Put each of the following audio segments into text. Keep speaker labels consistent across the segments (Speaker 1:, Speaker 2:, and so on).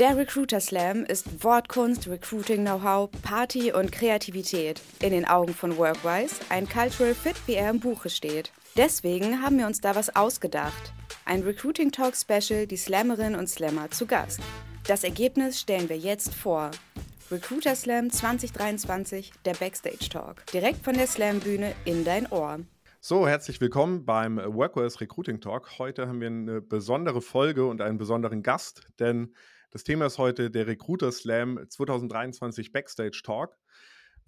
Speaker 1: Der Recruiter Slam ist Wortkunst, Recruiting-Know-how, Party und Kreativität. In den Augen von Workwise ein Cultural Fit, wie er im Buche steht. Deswegen haben wir uns da was ausgedacht. Ein Recruiting Talk Special, die Slammerinnen und Slammer zu Gast. Das Ergebnis stellen wir jetzt vor. Recruiter Slam 2023, der Backstage Talk. Direkt von der Slam-Bühne in dein Ohr.
Speaker 2: So, herzlich willkommen beim Workers Recruiting Talk. Heute haben wir eine besondere Folge und einen besonderen Gast, denn das Thema ist heute der Recruiter Slam 2023 Backstage Talk.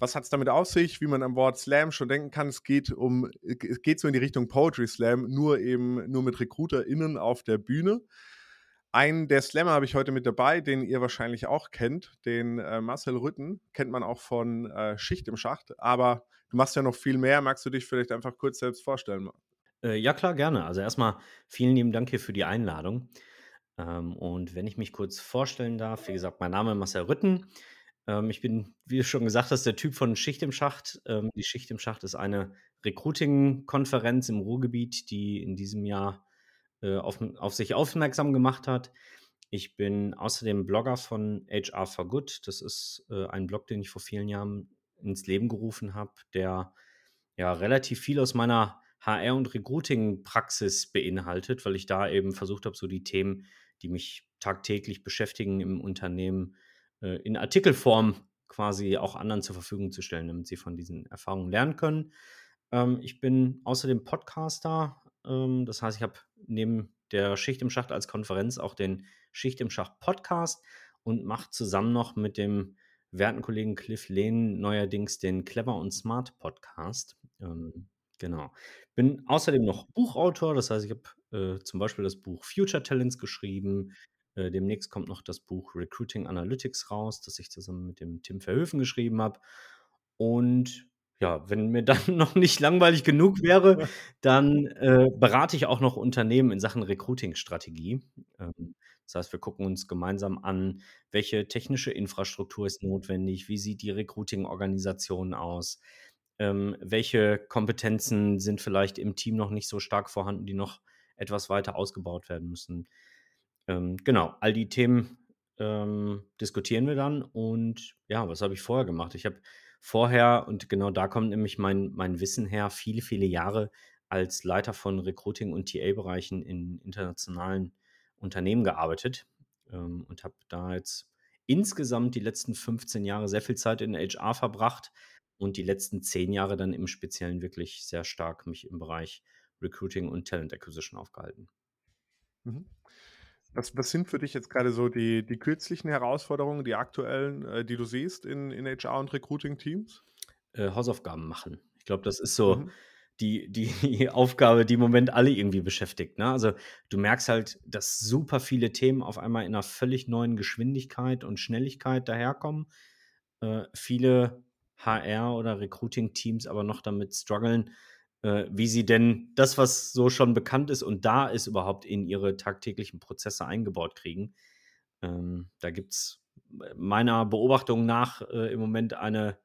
Speaker 2: Was hat es damit auf sich? Wie man am Wort Slam schon denken kann, es geht um, es geht so in die Richtung Poetry Slam, nur eben nur mit RecruiterInnen auf der Bühne. Einen der Slammer habe ich heute mit dabei, den ihr wahrscheinlich auch kennt, den äh, Marcel Rütten, kennt man auch von äh, Schicht im Schacht, aber du machst ja noch viel mehr. Magst du dich vielleicht einfach kurz selbst vorstellen?
Speaker 3: Äh, ja, klar, gerne. Also erstmal vielen lieben Dank hier für die Einladung. Ähm, und wenn ich mich kurz vorstellen darf, wie gesagt, mein Name ist Marcel Rütten. Ähm, ich bin, wie du schon gesagt hast, der Typ von Schicht im Schacht. Ähm, die Schicht im Schacht ist eine Recruiting-Konferenz im Ruhrgebiet, die in diesem Jahr äh, auf, auf sich aufmerksam gemacht hat. Ich bin außerdem Blogger von HR for Good. Das ist äh, ein Blog, den ich vor vielen Jahren ins Leben gerufen habe, der ja relativ viel aus meiner HR- und Recruiting-Praxis beinhaltet, weil ich da eben versucht habe, so die Themen, die mich tagtäglich beschäftigen im Unternehmen, äh, in Artikelform quasi auch anderen zur Verfügung zu stellen, damit sie von diesen Erfahrungen lernen können. Ähm, ich bin außerdem Podcaster, ähm, das heißt, ich habe neben der Schicht im Schacht als Konferenz auch den Schicht im Schacht Podcast und mache zusammen noch mit dem werten Kollegen Cliff Lehn neuerdings den Clever und Smart Podcast. Ähm, genau. Bin außerdem noch Buchautor, das heißt, ich habe äh, zum Beispiel das Buch Future Talents geschrieben. Äh, demnächst kommt noch das Buch Recruiting Analytics raus, das ich zusammen mit dem Tim Verhöfen geschrieben habe. Und ja, wenn mir dann noch nicht langweilig genug wäre, dann äh, berate ich auch noch Unternehmen in Sachen Recruiting-Strategie. Ähm, das heißt, wir gucken uns gemeinsam an, welche technische Infrastruktur ist notwendig, wie sieht die Recruiting-Organisation aus, ähm, welche Kompetenzen sind vielleicht im Team noch nicht so stark vorhanden, die noch etwas weiter ausgebaut werden müssen. Ähm, genau, all die Themen ähm, diskutieren wir dann. Und ja, was habe ich vorher gemacht? Ich habe vorher, und genau da kommt nämlich mein, mein Wissen her, viele, viele Jahre als Leiter von Recruiting- und TA-Bereichen in internationalen Unternehmen gearbeitet ähm, und habe da jetzt insgesamt die letzten 15 Jahre sehr viel Zeit in HR verbracht und die letzten 10 Jahre dann im Speziellen wirklich sehr stark mich im Bereich Recruiting und Talent Acquisition aufgehalten.
Speaker 2: Mhm. Was, was sind für dich jetzt gerade so die, die kürzlichen Herausforderungen, die aktuellen, äh, die du siehst in, in HR und Recruiting-Teams?
Speaker 3: Äh, Hausaufgaben machen. Ich glaube, das ist so mhm. die, die Aufgabe, die im Moment alle irgendwie beschäftigt. Ne? Also du merkst halt, dass super viele Themen auf einmal in einer völlig neuen Geschwindigkeit und Schnelligkeit daherkommen. Äh, viele HR- oder Recruiting-Teams aber noch damit strugglen, wie sie denn das, was so schon bekannt ist und da ist, überhaupt in ihre tagtäglichen Prozesse eingebaut kriegen. Ähm, da gibt es meiner Beobachtung nach äh, im Moment eine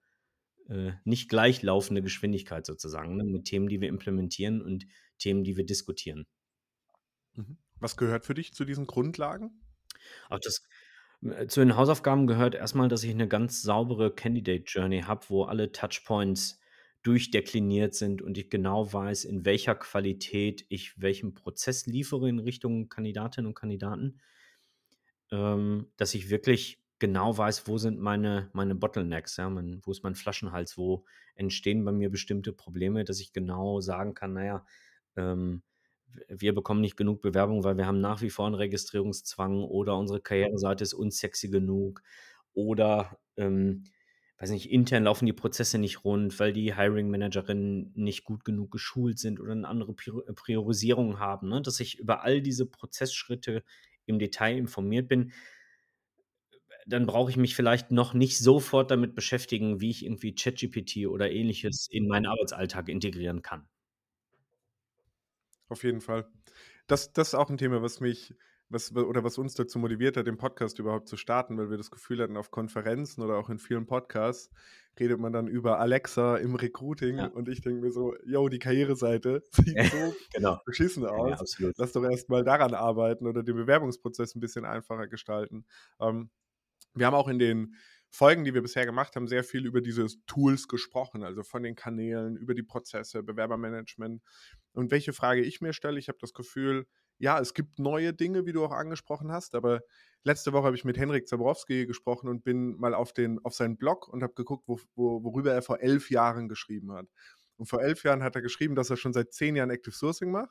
Speaker 3: äh, nicht gleichlaufende Geschwindigkeit sozusagen ne, mit Themen, die wir implementieren und Themen, die wir diskutieren.
Speaker 2: Mhm. Was gehört für dich zu diesen Grundlagen?
Speaker 3: Auch das, äh, zu den Hausaufgaben gehört erstmal, dass ich eine ganz saubere Candidate Journey habe, wo alle Touchpoints durchdekliniert sind und ich genau weiß, in welcher Qualität ich welchen Prozess liefere in Richtung Kandidatinnen und Kandidaten, ähm, dass ich wirklich genau weiß, wo sind meine, meine Bottlenecks, ja, mein, wo ist mein Flaschenhals, wo entstehen bei mir bestimmte Probleme, dass ich genau sagen kann, naja, ähm, wir bekommen nicht genug Bewerbung, weil wir haben nach wie vor einen Registrierungszwang oder unsere Karriereseite ist unsexy genug oder ähm, weiß nicht, intern laufen die Prozesse nicht rund, weil die Hiring-Managerinnen nicht gut genug geschult sind oder eine andere äh, Priorisierung haben, ne? dass ich über all diese Prozessschritte im Detail informiert bin, dann brauche ich mich vielleicht noch nicht sofort damit beschäftigen, wie ich irgendwie ChatGPT oder ähnliches in meinen Arbeitsalltag integrieren kann.
Speaker 2: Auf jeden Fall. Das, das ist auch ein Thema, was mich was, oder was uns dazu motiviert hat, den Podcast überhaupt zu starten, weil wir das Gefühl hatten, auf Konferenzen oder auch in vielen Podcasts redet man dann über Alexa im Recruiting ja. und ich denke mir so, yo, die Karriereseite sieht so genau. beschissen aus. Ja, Lass doch erstmal daran arbeiten oder den Bewerbungsprozess ein bisschen einfacher gestalten. Ähm, wir haben auch in den Folgen, die wir bisher gemacht haben, sehr viel über diese Tools gesprochen, also von den Kanälen, über die Prozesse, Bewerbermanagement. Und welche Frage ich mir stelle, ich habe das Gefühl, ja, es gibt neue Dinge, wie du auch angesprochen hast, aber letzte Woche habe ich mit Henrik Zabrowski gesprochen und bin mal auf, den, auf seinen Blog und habe geguckt, wo, wo, worüber er vor elf Jahren geschrieben hat. Und vor elf Jahren hat er geschrieben, dass er schon seit zehn Jahren Active Sourcing macht,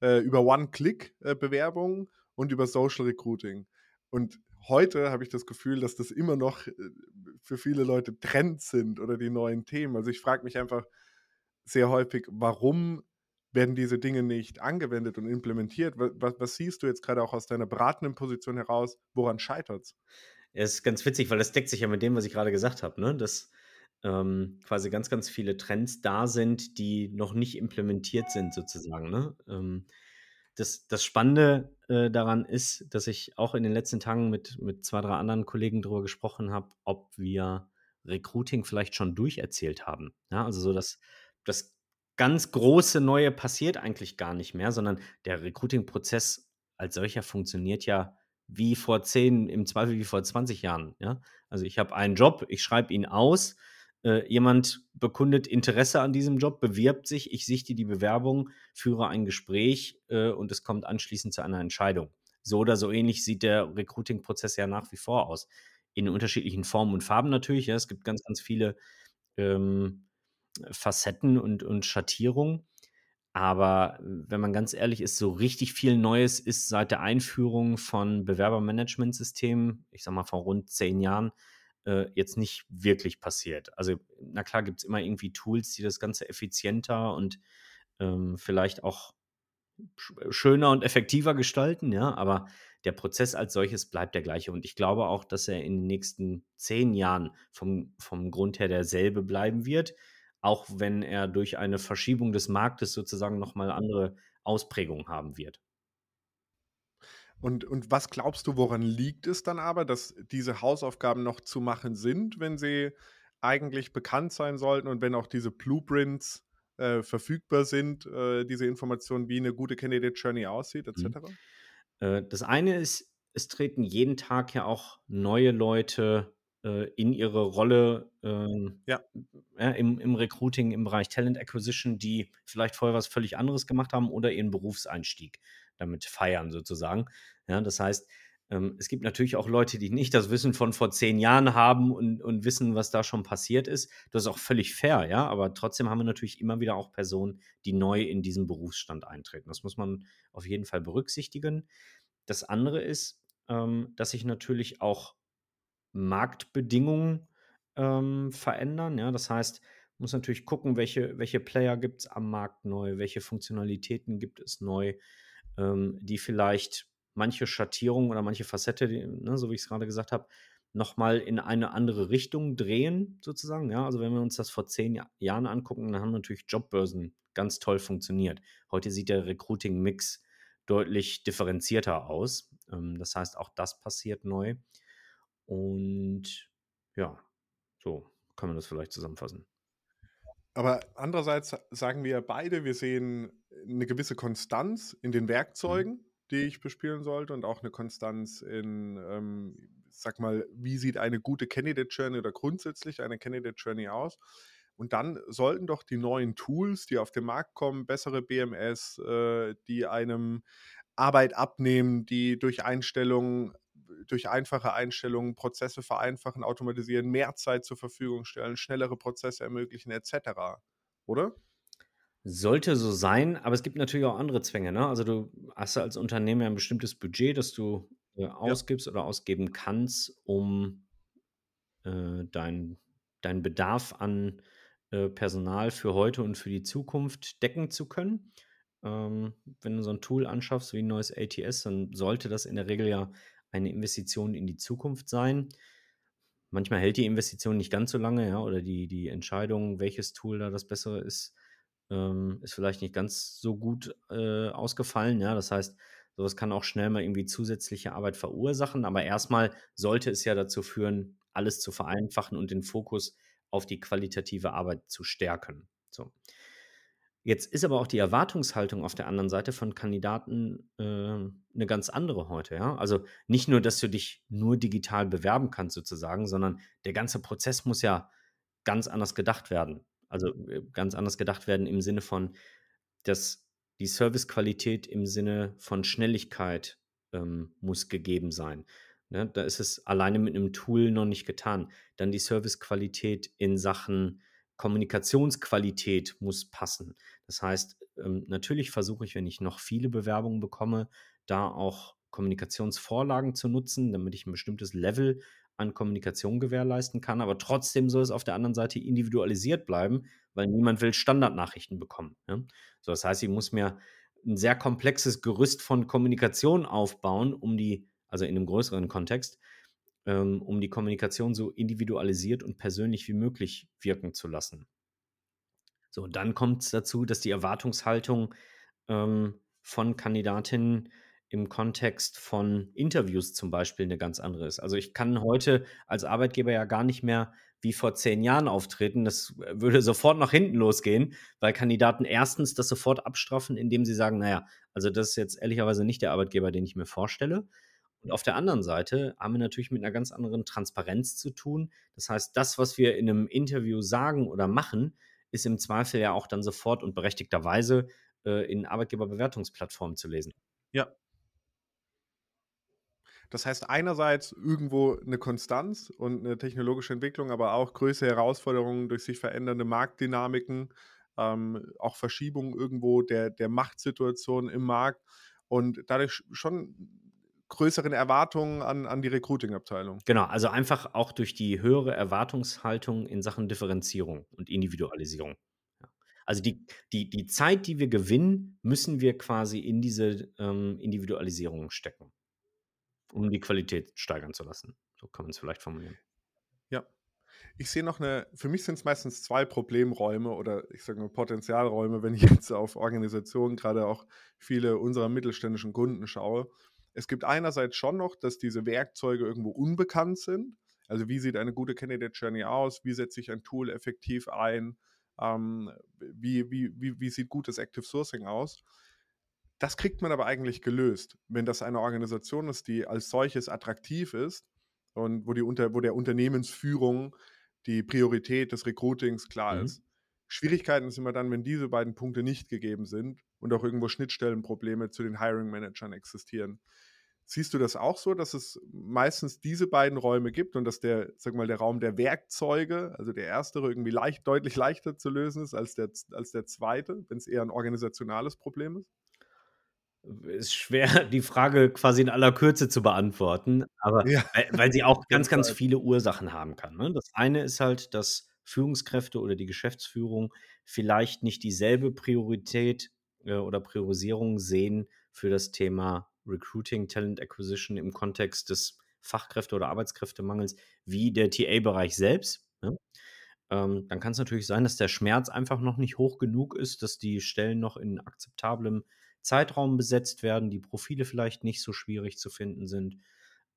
Speaker 2: äh, über One-Click-Bewerbungen und über Social Recruiting. Und heute habe ich das Gefühl, dass das immer noch äh, für viele Leute Trends sind oder die neuen Themen. Also ich frage mich einfach sehr häufig, warum werden diese Dinge nicht angewendet und implementiert? Was, was siehst du jetzt gerade auch aus deiner beratenden Position heraus? Woran scheitert es?
Speaker 3: Es ist ganz witzig, weil das deckt sich ja mit dem, was ich gerade gesagt habe, ne? dass ähm, quasi ganz, ganz viele Trends da sind, die noch nicht implementiert sind, sozusagen. Ne? Ähm, das, das Spannende äh, daran ist, dass ich auch in den letzten Tagen mit, mit zwei, drei anderen Kollegen darüber gesprochen habe, ob wir Recruiting vielleicht schon durcherzählt haben. Ja, also so, dass das ganz große Neue passiert eigentlich gar nicht mehr, sondern der Recruiting-Prozess als solcher funktioniert ja wie vor 10, im Zweifel wie vor 20 Jahren. Ja? Also ich habe einen Job, ich schreibe ihn aus, äh, jemand bekundet Interesse an diesem Job, bewirbt sich, ich sichte die Bewerbung, führe ein Gespräch äh, und es kommt anschließend zu einer Entscheidung. So oder so ähnlich sieht der Recruiting-Prozess ja nach wie vor aus. In unterschiedlichen Formen und Farben natürlich. Ja. Es gibt ganz, ganz viele ähm, Facetten und, und Schattierungen. Aber wenn man ganz ehrlich ist, so richtig viel Neues ist seit der Einführung von Bewerbermanagementsystemen, ich sag mal vor rund zehn Jahren, äh, jetzt nicht wirklich passiert. Also, na klar, gibt es immer irgendwie Tools, die das Ganze effizienter und ähm, vielleicht auch schöner und effektiver gestalten, ja, aber der Prozess als solches bleibt der gleiche. Und ich glaube auch, dass er in den nächsten zehn Jahren vom, vom Grund her derselbe bleiben wird auch wenn er durch eine Verschiebung des Marktes sozusagen nochmal andere Ausprägungen haben wird.
Speaker 2: Und, und was glaubst du, woran liegt es dann aber, dass diese Hausaufgaben noch zu machen sind, wenn sie eigentlich bekannt sein sollten und wenn auch diese Blueprints äh, verfügbar sind, äh, diese Informationen, wie eine gute Candidate Journey aussieht, etc.? Mhm.
Speaker 3: Äh, das eine ist, es treten jeden Tag ja auch neue Leute in ihre Rolle ähm, ja. Ja, im, im Recruiting, im Bereich Talent Acquisition, die vielleicht vorher was völlig anderes gemacht haben oder ihren Berufseinstieg damit feiern sozusagen. Ja, das heißt, ähm, es gibt natürlich auch Leute, die nicht das Wissen von vor zehn Jahren haben und, und wissen, was da schon passiert ist. Das ist auch völlig fair, ja, aber trotzdem haben wir natürlich immer wieder auch Personen, die neu in diesen Berufsstand eintreten. Das muss man auf jeden Fall berücksichtigen. Das andere ist, ähm, dass sich natürlich auch Marktbedingungen ähm, verändern. Ja, das heißt, man muss natürlich gucken, welche, welche Player gibt es am Markt neu, welche Funktionalitäten gibt es neu, ähm, die vielleicht manche Schattierungen oder manche Facette, die, ne, so wie ich es gerade gesagt habe, nochmal in eine andere Richtung drehen, sozusagen. Ja, also wenn wir uns das vor zehn Jahr, Jahren angucken, dann haben natürlich Jobbörsen ganz toll funktioniert. Heute sieht der Recruiting-Mix deutlich differenzierter aus. Ähm, das heißt, auch das passiert neu. Und ja, so kann man das vielleicht zusammenfassen.
Speaker 2: Aber andererseits sagen wir beide, wir sehen eine gewisse Konstanz in den mhm. Werkzeugen, mhm. die ich bespielen sollte und auch eine Konstanz in, ähm, sag mal, wie sieht eine gute Candidate Journey oder grundsätzlich eine Candidate Journey aus? Und dann sollten doch die neuen Tools, die auf den Markt kommen, bessere BMS, äh, die einem Arbeit abnehmen, die durch Einstellungen durch einfache Einstellungen Prozesse vereinfachen, automatisieren, mehr Zeit zur Verfügung stellen, schnellere Prozesse ermöglichen, etc. Oder?
Speaker 3: Sollte so sein, aber es gibt natürlich auch andere Zwänge. Ne? Also du hast als Unternehmer ein bestimmtes Budget, das du äh, ausgibst ja. oder ausgeben kannst, um äh, deinen dein Bedarf an äh, Personal für heute und für die Zukunft decken zu können. Ähm, wenn du so ein Tool anschaffst wie ein neues ATS, dann sollte das in der Regel ja eine Investition in die Zukunft sein. Manchmal hält die Investition nicht ganz so lange, ja, oder die, die Entscheidung, welches Tool da das bessere ist, ähm, ist vielleicht nicht ganz so gut äh, ausgefallen. Ja, das heißt, Sowas kann auch schnell mal irgendwie zusätzliche Arbeit verursachen, aber erstmal sollte es ja dazu führen, alles zu vereinfachen und den Fokus auf die qualitative Arbeit zu stärken. So. Jetzt ist aber auch die Erwartungshaltung auf der anderen Seite von Kandidaten äh, 'ne ganz andere heute, ja? Also, nicht nur, dass du dich nur digital bewerben kannst sozusagen, sondern der ganze Prozess muss ja ganz anders gedacht werden. Also, äh, ganz anders gedacht werden im Sinne von, dass die Servicequalität im Sinne von Schnelligkeit, ähm, muss gegeben sein, ne? Da ist es alleine mit 'nem Tool noch nicht getan. Dann die Servicequalität in Sachen Kommunikationsqualität muss passen. Das heißt, ähm, natürlich versuche ich, wenn ich noch viele Bewerbungen bekomme, da auch Kommunikationsvorlagen zu nutzen, damit ich 'n bestimmtes Level an Kommunikation gewährleisten kann, aber trotzdem soll es auf der anderen Seite individualisiert bleiben, weil niemand will Standardnachrichten bekommen, ne? So, das heißt, ich muss mir 'n sehr komplexes Gerüst von Kommunikation aufbauen, um die also in 'nem größeren Kontext, ähm, um die Kommunikation so individualisiert und persönlich wie möglich wirken zu lassen. So, dann kommt's dazu, dass die Erwartungshaltung, ähm, von Kandidatinnen im Kontext von Interviews zum Beispiel 'ne ganz andere ist. Also, ich kann heute als Arbeitgeber ja gar nicht mehr wie vor 10 Jahren auftreten. Das, äh, würde sofort nach hinten losgehen, weil Kandidaten erstens das sofort abstraffen, indem sie sagen: „Na ja, also das ist jetzt ehrlicherweise nicht der Arbeitgeber, den ich mir vorstelle.“ Und auf der anderen Seite haben wir natürlich mit 'ner ganz anderen Transparenz zu tun. Das heißt, das, was wir in 'nem Interview sagen oder machen, ist im Zweifel ja auch dann sofort und berechtigterweise, äh, in Arbeitgeberbewertungsplattformen zu lesen.
Speaker 2: Ja. Das heißt einerseits irgendwo 'ne Konstanz und 'ne technologische Entwicklung, aber auch größere Herausforderungen durch sich verändernde Marktdynamiken, ähm, auch Verschiebungen irgendwo der der Machtsituation im Markt und dadurch sch schon größeren Erwartungen an an die Recruiting-Abteilung.
Speaker 3: Genau, also einfach auch durch die höhere Erwartungshaltung in Sachen Differenzierung und Individualisierung. Also die die die Zeit, die wir gewinnen, müssen wir quasi in diese, ähm, Individualisierung stecken um die Qualität steigern zu lassen. So kann man's vielleicht formulieren.
Speaker 2: Ja. Ich sehe noch 'ne für mich sind's meistens 2 Problemräume oder ich sage mal Potenzialräume, wenn ich jetzt auf Organisationen, grade auch viele unserer mittelständischen Kunden schaue. Es gibt einerseits schon noch, dass diese Werkzeuge irgendwo unbekannt sind. Also, wie sieht eine gute Candidate Journey aus? Wie setze ich ein Tool effektiv ein? Ähm, wie wie wie wie sieht gutes Active Sourcing aus? Das kriegt man aber eigentlich gelöst, wenn das eine Organisation ist, die als solches attraktiv ist und wo die unter wo der Unternehmensführung die Priorität des Recruitings klar
Speaker 3: Mhm.
Speaker 2: ist. Schwierigkeiten ist immer dann, wenn diese beiden Punkte nicht gegeben sind und auch irgendwo Schnittstellenprobleme zu den Hiring Managern existieren. Siehst du das auch so, dass es meistens diese beiden Räume gibt und dass der, sage mal, der Raum der Werkzeuge, also der erstere irgendwie leicht deutlich leichter zu lösen ist als der als der zweite, wenn's eher 'n organisationales Problem ist?
Speaker 3: Ist schwer, die Frage quasi in aller Kürze zu beantworten, aber
Speaker 2: Ja,
Speaker 3: weil weil sie auch ganz, ganz viele Ursachen haben kann, ne? Das eine ist halt, dass Führungskräfte oder die Geschäftsführung vielleicht nicht dieselbe Priorität, äh, oder Priorisierung sehen für das Thema Recruiting, Talent Acquisition im Kontext des Fachkräfte oder Arbeitskräftemangels wie der TA-Bereich selbst, ne? Ähm, dann kann's natürlich sein, dass der Schmerz einfach noch nicht hoch genug ist, dass die Stellen noch in akzeptablem Zeitraum besetzt werden, die Profile vielleicht nicht so schwierig zu finden sind.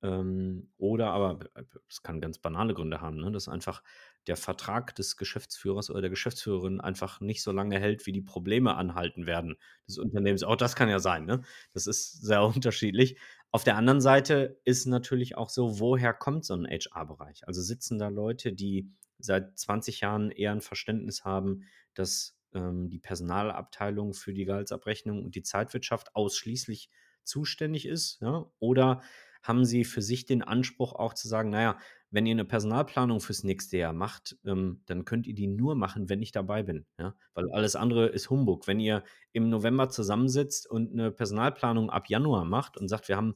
Speaker 3: Ähm, oder aber b es kann ganz banale Gründe haben, ne, dass einfach der Vertrag des Geschäftsführers oder der Geschäftsführerin einfach nicht so lange hält, wie die Probleme anhalten werden des Unternehmens. Auch das kann ja sein, ne? Das ist sehr unterschiedlich. Auf der anderen Seite ist natürlich auch so, woher kommt so 'n HR-Bereich? Also, sitzen da Leute, die seit 20 Jahren eher 'n Verständnis haben, dass, ähm, die Personalabteilung für die Gehaltsabrechnung und die Zeitwirtschaft ausschließlich zuständig ist, ja? Oder haben sie für sich den Anspruch auch zu sagen: „Na ja, wenn ihr 'ne Personalplanung fürs nächste Jahr macht, ähm, dann könnt ihr die nur machen, wenn ich dabei bin, ja? Weil alles andere ist Humbug.“ Wenn ihr im November zusammensitzt und 'ne Personalplanung ab Januar macht und sagt: „Wir haben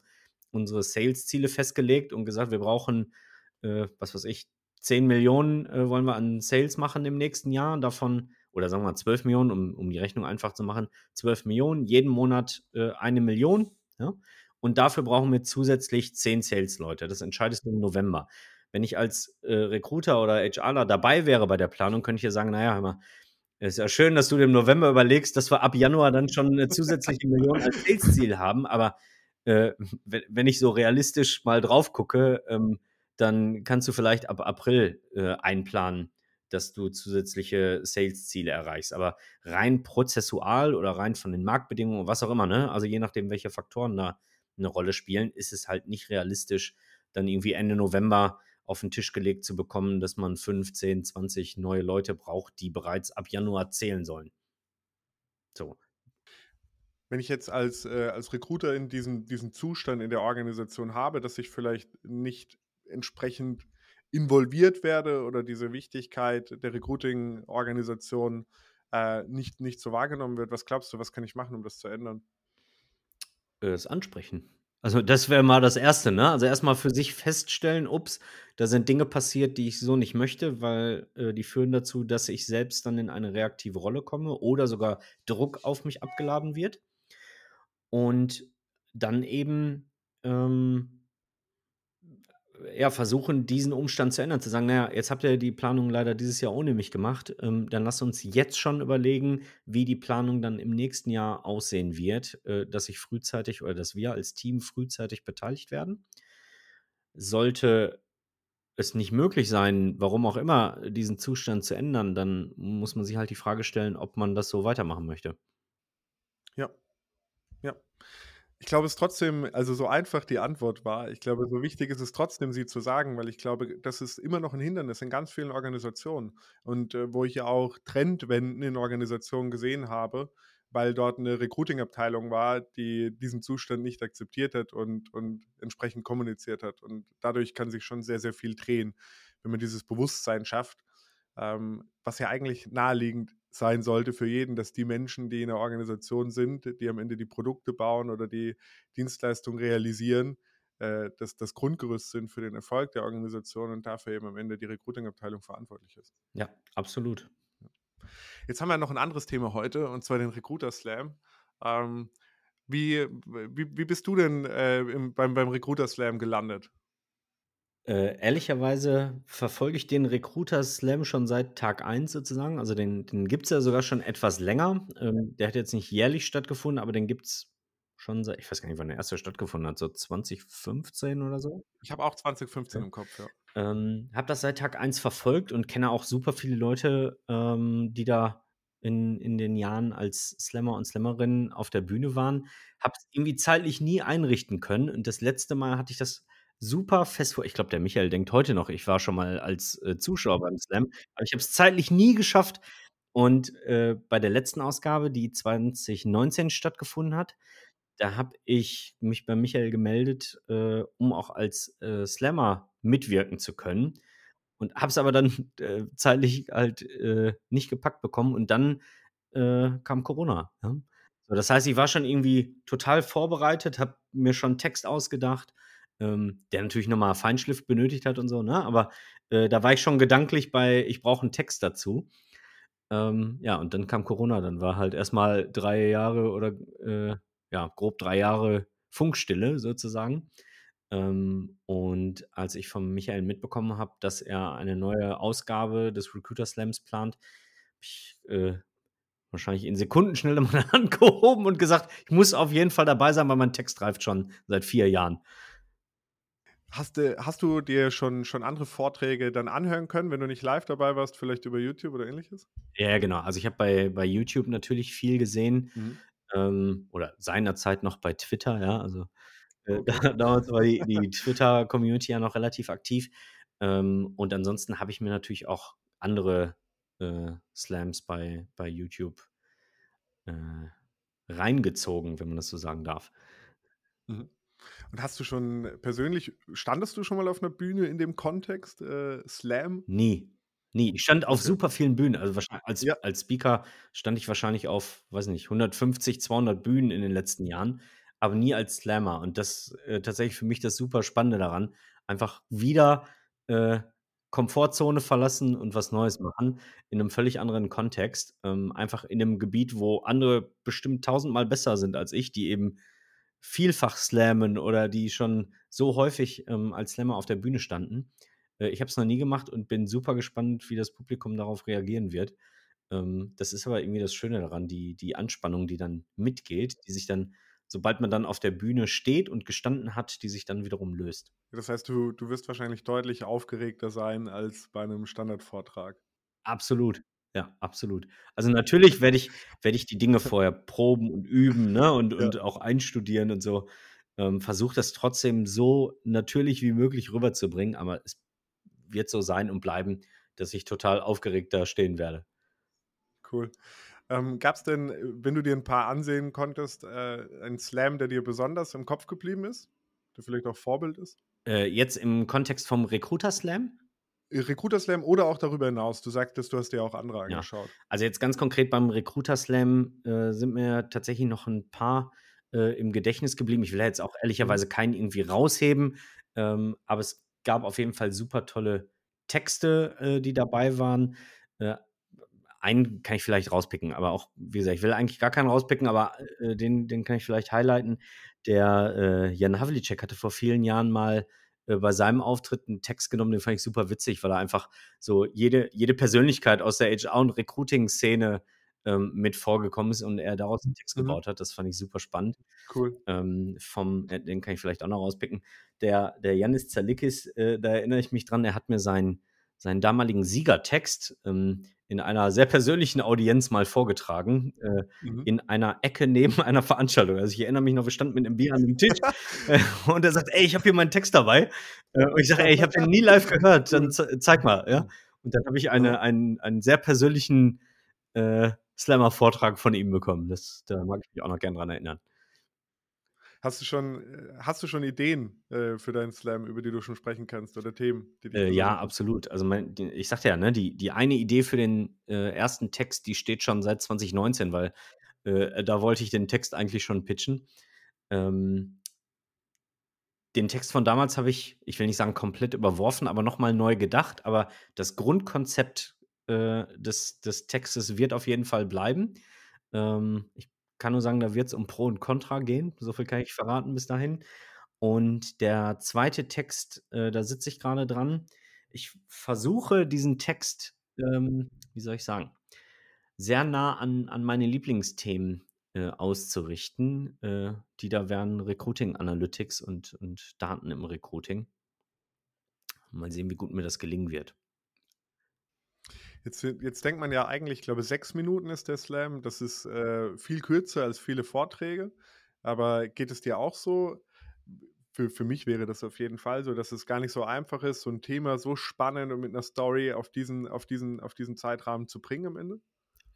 Speaker 3: unsere Sales-Ziele festgelegt und gesagt, wir brauchen, äh, was weiß ich, 10.000.000, äh, wollen wir an Sales machen im nächsten Jahr, davon“ oder sagen wir mal 12.000.000, um um die Rechnung einfach zu machen, 12.000.000, jeden Monat, äh, 1.000.000, ja? Und dafür brauchen wir zusätzlich 10 Sales-Leute. Das entscheidest du im November. Wenn ich als, äh, Recruiter oder HRler dabei wäre bei der Planung, könnte ich ja sagen: „Na ja, hör mal, Ist ja schön, dass du im November überlegst, dass wir ab Januar dann schon 'ne zusätzliche Million als Sales-Ziel haben, aber, äh, we wenn ich so realistisch mal drauf gucke, ähm, dann kannst du vielleicht ab April, äh, einplanen, dass du zusätzliche Sales-Ziele erreichst. Aber rein prozessual oder rein von den Marktbedingungen, was auch immer, ne, also je nachdem, welche Faktoren da 'ne Rolle spielen, ist es halt nicht realistisch, dann irgendwie Ende November auf 'n Tisch gelegt zu bekommen, dass man 5, 10, 20 neue Leute braucht, die bereits ab Januar zählen sollen. So.
Speaker 2: Wenn ich jetzt als, äh als Recruiter in diesen diesen Zustand in der Organisation habe, dass ich vielleicht nicht entsprechend involviert werde oder diese Wichtigkeit der Recruiting-Organisation, äh, nicht nicht so wahrgenommen wird. Was glaubst du, was kann ich machen, um das zu ändern?
Speaker 3: Äh, es ansprechen. Also, das wäre mal das Erste, ne? Also, erst mal für sich feststellen: „Ups, da sind Dinge passiert, die ich so nicht möchte, weil, äh, die führen dazu, dass ich selbst dann in eine reaktive Rolle komme oder sogar Druck auf mich abgeladen wird.“ Und dann eben, ähm ja, versuchen, diesen Umstand zu ändern, zu sagen: „Na ja, jetzt habt ihr die Planung leider dieses Jahr ohne mich gemacht. Ähm, dann lasst uns jetzt schon überlegen, wie die Planung dann im nächsten Jahr aussehen wird, äh, dass ich frühzeitig oder dass wir als Team frühzeitig beteiligt werden.“ Sollte es nicht möglich sein, warum auch immer, diesen Zustand zu ändern, dann muss man sich halt die Frage stellen, ob man das so weitermachen möchte.
Speaker 2: Ja. Ja. Ich glaube, es trotzdem also, so einfach die Antwort war, ich glaube, so wichtig ist es trotzdem, sie zu sagen, weil ich glaube, das ist immer noch 'n Hindernis in ganz vielen Organisationen und, äh, wo ich ja auch Trendwenden in Organisationen gesehen habe, weil dort 'ne Recruiting-Abteilung war, die diesen Zustand nicht akzeptiert hat und und entsprechend kommuniziert hat. Und dadurch kann sich schon sehr, sehr viel drehen, wenn man dieses Bewusstsein schafft, ähm, was ja eigentlich naheliegend sein sollte für jeden, dass die Menschen, die in der Organisation sind, die am Ende die Produkte bauen oder die Dienstleistung realisieren, äh, dass das Grundgerüst sind für den Erfolg der Organisation und dafür eben am Ende die Recruiting-Abteilung verantwortlich ist.
Speaker 3: Ja, absolut.
Speaker 2: Jetzt haben wir noch 'n anderes Thema heute, und zwar den Recruiter Slam. Ähm, wie wie wie bist du denn, äh, im beim beim Recruiter Slam gelandet?
Speaker 3: Äh, ehrlicherweise verfolge ich den Recruiter Slam schon seit Tag 1 sozusagen. Also, den den gibt's ja sogar schon etwas länger. Ähm, der hat jetzt nicht jährlich stattgefunden, aber den gibt's schon seit ich weiß gar nicht, wann der 1. stattgefunden hat, so 2015 oder so?
Speaker 2: Ich habe auch 2015
Speaker 3: Ja.
Speaker 2: im Kopf, ja.
Speaker 3: Ähm, habe das seit Tag 1 verfolgt und kenne auch super viele Leute, ähm, die da in in den Jahren als Slammer und Slammerinnen auf der Bühne waren. Habe es irgendwie zeitlich nie einrichten können und das letzte Mal hatte ich das super fest vor ich glaube, der Michael denkt heute noch, ich war schon mal als, äh, Zuschauer beim Slam, aber ich habe es zeitlich nie geschafft. Und, äh, bei der letzten Ausgabe, die 2019 stattgefunden hat, da habe ich mich bei Michael gemeldet, äh, um auch als, äh, Slammer mitwirken zu können und habe es aber dann, äh, zeitlich halt, äh, nicht gepackt bekommen und dann, kam Corona, ne? So, das heißt, ich war schon irgendwie total vorbereitet, habe mir schon Text ausgedacht, ähm, der natürlich noch mal Feinschliff benötigt hat und so, ne? Aber, äh, da war ich schon gedanklich bei: „Ich brauche 'n Text dazu.“ Ähm, ja, und dann kam Corona. Dann war halt erst mal 3 Jahre oder, äh, ja, grob 3 Jahre Funkstille sozusagen. Ähm, und als ich vom Michael mitbekommen habe, dass er eine neue Ausgabe des Recruiter Slams plant, habe ich, äh, wahrscheinlich in Sekundenschnelle meine Hand gehoben und gesagt: „Ich muss auf jeden Fall dabei sein, weil mein Text reift schon seit 4 Jahren.“
Speaker 2: Hast du hast du dir schon schon andere Vorträge dann anhören können, wenn du nicht live dabei warst, vielleicht über YouTube oder Ähnliches?
Speaker 3: Ja, genau. Also, ich habe bei bei YouTube natürlich viel gesehen,
Speaker 2: Mhm.
Speaker 3: ähm, oder seinerzeit noch bei Twitter, ja. Also, äh,
Speaker 2: Okay.
Speaker 3: da damals war die die Twitter-Community ja noch relativ aktiv. Ähm, und ansonsten habe ich mir natürlich auch andere, äh, Slams bei bei YouTube, äh, reingezogen, wenn man das so sagen darf.
Speaker 2: Mhm. Und hast du schon persönlich standest du schon mal auf 'ner Bühne in dem Kontext, äh, Slam?
Speaker 3: Nie, nie. Ich stand auf
Speaker 2: Okay.
Speaker 3: super vielen Bühnen. Also, wahrschei als
Speaker 2: Ja.
Speaker 3: als Speaker stand ich wahrscheinlich auf, weiß nicht, 150, 200 Bühnen in den letzten Jahren, aber nie als Slammer. Und das, äh, tatsächlich für mich das super Spannende daran, einfach wieder, äh, Komfortzone verlassen und was Neues machen in 'nem völlig anderen Kontext. Ähm, einfach in 'nem Gebiet, wo andere bestimmt tausendmal besser sind als ich, die eben vielfach slammen oder die schon so häufig, ähm, als Slammer auf der Bühne standen. Äh, ich habe es noch nie gemacht und bin super gespannt, wie das Publikum darauf reagieren wird. Ähm, das ist aber irgendwie das Schöne daran, die die Anspannung, die dann mitgeht, die sich dann, sobald man dann auf der Bühne steht und gestanden hat, die sich dann wiederum löst.
Speaker 2: Das heißt, du du wirst wahrscheinlich deutlich aufgeregter sein als bei 'nem Standardvortrag.
Speaker 3: Absolut, ja, absolut. Also, natürlich werde ich werde ich die Dinge vorher proben und üben, ne, und
Speaker 2: Ja.
Speaker 3: und auch einstudieren und so. Ähm, versuche das trotzdem so natürlich wie möglich rüberzubringen, aber es wird so sein und bleiben, dass ich total aufgeregt da stehen werde.
Speaker 2: Cool. Ähm, gab's denn, äh, wenn du dir 'n paar ansehen konntest, äh, einen Slam, der dir besonders im Kopf geblieben ist, der vielleicht auch Vorbild ist?
Speaker 3: Äh, jetzt im Kontext vom Recruiter Slam?
Speaker 2: Recruiter Slam oder auch darüber hinaus. Du sagtest, du hast dir auch andere
Speaker 3: Ja.
Speaker 2: angeschaut.
Speaker 3: Also, jetzt ganz konkret beim Recruiter Slam, äh, sind mir tatsächlich noch 'n paar, äh, im Gedächtnis geblieben. Ich will jetzt auch
Speaker 2: Mhm.
Speaker 3: ehrlicherweise keinen irgendwie rausheben, ähm, aber es gab auf jeden Fall super tolle Texte, äh, die dabei waren. Äh, einen kann ich vielleicht rauspicken, aber auch wie gesagt, ich will eigentlich gar keinen rauspicken, aber, äh, den den kann ich vielleicht highlighten. Der, äh, Jan Havlicek hatte vor vielen Jahren mal, äh, bei seinem Auftritt 'n Text genommen, den fand ich super witzig, weil er einfach so jede jede Persönlichkeit aus der HR und Recruiting-Szene, ähm, mit vorgekommen ist und er daraus 'n Text
Speaker 2: Mhm.
Speaker 3: gebaut hat. Das fand ich super spannend.
Speaker 2: Cool.
Speaker 3: Ähm, vom äh, den kann ich vielleicht auch noch rauspicken. Der der Yannis Zerlikis, äh, da erinnere ich mich dran, er hat mir seinen seinen damaligen Siegertext, ähm, in einer sehr persönlichen Audienz mal vorgetragen, äh,
Speaker 2: Mhm.
Speaker 3: in einer Ecke neben einer Veranstaltung. Also, ich erinnere mich noch, wir standen mit 'nem Bier an 'nem Tisch, äh, und er sagt: „Ey, ich habe hier meinen Text dabei.“ Äh, und ich sage: „Ey, ich habe den nie live gehört, dann zeig mal“, ja? Und dann habe ich eine einen einen sehr persönlichen, äh, Slammer-Vortrag von ihm bekommen. Das da mag ich mich auch noch gern dran erinnern.
Speaker 2: Hast du schon äh, hast du schon Ideen, äh, für deinen Slam, über die du schon sprechen kannst oder Themen,
Speaker 3: Äh, ja, absolut. Also, mein die ich sagte ja, ne, die die eine Idee für den, äh, 1. Text, die steht schon seit 2019, weil, äh, da wollte ich den Text eigentlich schon pitchen. Ähm den Text von damals habe ich ich will nicht sagen, komplett überworfen, aber noch mal neu gedacht. Aber das Grundkonzept, äh, des des Textes wird auf jeden Fall bleiben. Ähm, ich kann nur sagen, da wird's um Pro und Contra gehen. So viel kann ich verraten bis dahin. Und der 2. Text, äh, da sitze ich grade dran. Ich versuche, diesen Text, ähm, wie soll ich sagen, sehr nah an an meine Lieblingsthemen, äh, auszurichten. Äh, die da wären Recruiting Analytics und und Daten im Recruiting. Mal sehen, wie gut mir das gelingen wird.
Speaker 2: Jetzt jetzt denkt man ja eigentlich ich glaube, 6 Minuten ist der Slam. Das ist, äh, viel kürzer als viele Vorträge. Aber geht es dir auch so? Für für mich wäre das auf jeden Fall so, dass es gar nicht so einfach ist, so 'n Thema so spannend und mit 'ner Story auf diesen auf diesen auf diesen Zeitrahmen zu bringen am Ende.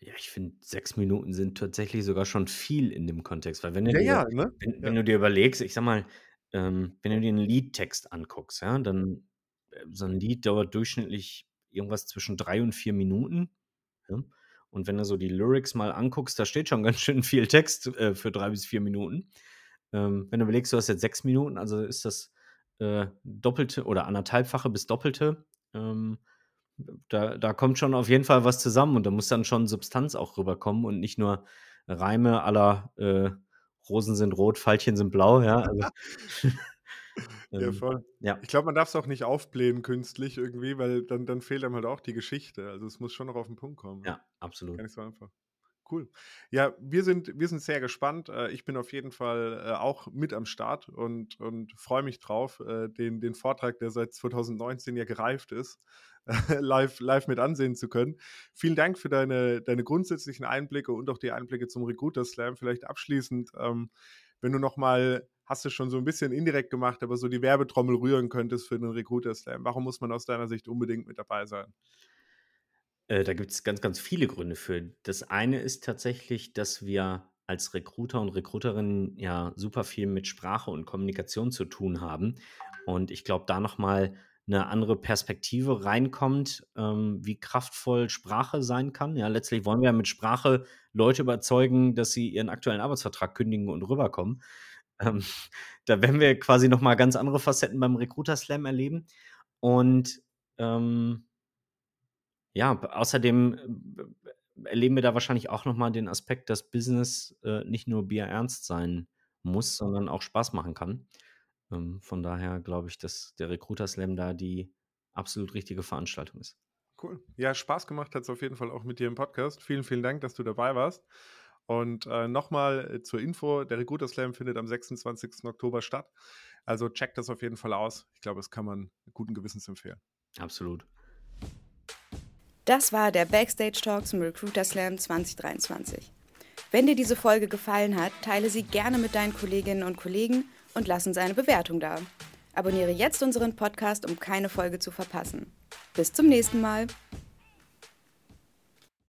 Speaker 3: Ja, ich finde, 6 Minuten sind tatsächlich sogar schon viel in dem Kontext, weil wenn du
Speaker 2: Ja,
Speaker 3: dir
Speaker 2: ja, ne?
Speaker 3: wenn
Speaker 2: Ja.
Speaker 3: wenn du dir überlegst, ich sage mal, ähm, wenn du dir 'n Liedtext anguckst, ja, dann äh, so 'n Lied dauert durchschnittlich irgendwas zwischen 3 und 4 Minuten, ja? Und wenn du so die Lyrics mal anguckst, da steht schon ganz schön viel Text, äh, für 3 bis 4 Minuten. Ähm, wenn du überlegst, du hast jetzt 6 Minuten, also ist das, äh, Doppelte oder anderthalbfache bis Doppelte. Ähm, da da kommt schon auf jeden Fall was zusammen und da muss dann schon Substanz auch rüberkommen und nicht nur Reime la, äh, Rosen sind rot, Veilchen sind blau, ja, also
Speaker 2: Ja,
Speaker 3: ähm,
Speaker 2: voll.
Speaker 3: ja.
Speaker 2: Ich glaube, man darf's auch nicht aufblähen künstlich irgendwie, weil dann dann fehlt einem halt auch die Geschichte. Also, es muss schon noch auf 'n Punkt kommen, ne?
Speaker 3: Ja, absolut.
Speaker 2: Gar nicht so einfach. Cool. Ja, wir sind wir sind sehr gespannt. Äh, ich bin auf jeden Fall, äh, auch mit am Start und und freue mich drauf, äh, den den Vortrag, der seit 2019 ja gereift ist, live live mit ansehen zu können. Vielen Dank für deine deine grundsätzlichen Einblicke und auch die Einblicke zum Recruiter Slam. Vielleicht abschließend, ähm, wenn du noch mal hast du schon so 'n bisschen indirekt gemacht, aber so die Werbetrommel rühren könntest für den Recruiter Slam. Warum muss man aus deiner Sicht unbedingt mit dabei sein?
Speaker 3: Äh, da gibt's ganz, ganz viele Gründe für. Das eine ist tatsächlich, dass wir als Recruiter und Recruiterinnen ja super viel mit Sprache und Kommunikation zu tun haben. Und ich glaube, da noch mal 'ne andere Perspektive reinkommt, ähm, wie kraftvoll Sprache sein kann. Ja, letztlich wollen wir ja mit Sprache Leute überzeugen, dass sie ihren aktuellen Arbeitsvertrag kündigen und rüberkommen. Ähm, da werden wir quasi noch mal ganz andere Facetten beim Recruiter Slam erleben. Und, ähm ja, außerdem, b erleben wir da wahrscheinlich auch noch mal den Aspekt, dass Business, äh, nicht nur bierernst sein muss, sondern auch Spaß machen kann. Ähm, von daher glaube ich, dass der Recruiter Slam da die absolut richtige Veranstaltung ist.
Speaker 2: Cool. Ja, Spaß gemacht hat es auf jeden Fall auch mit dir im Podcast. Vielen, vielen Dank, dass du dabei warst. Und äh, nochmal äh, zur Info, der Recruiter Slam findet am 26. Oktober statt. Also checkt das auf jeden Fall aus. Ich glaube, das kann man guten Gewissens empfehlen.
Speaker 3: Absolut.
Speaker 1: Das war der Backstage Talk zum Recruiter Slam 2023. Wenn dir diese Folge gefallen hat, teile sie gerne mit deinen Kolleginnen und Kollegen und lass uns eine Bewertung da. Abonniere jetzt unseren Podcast, um keine Folge zu verpassen. Bis zum nächsten Mal.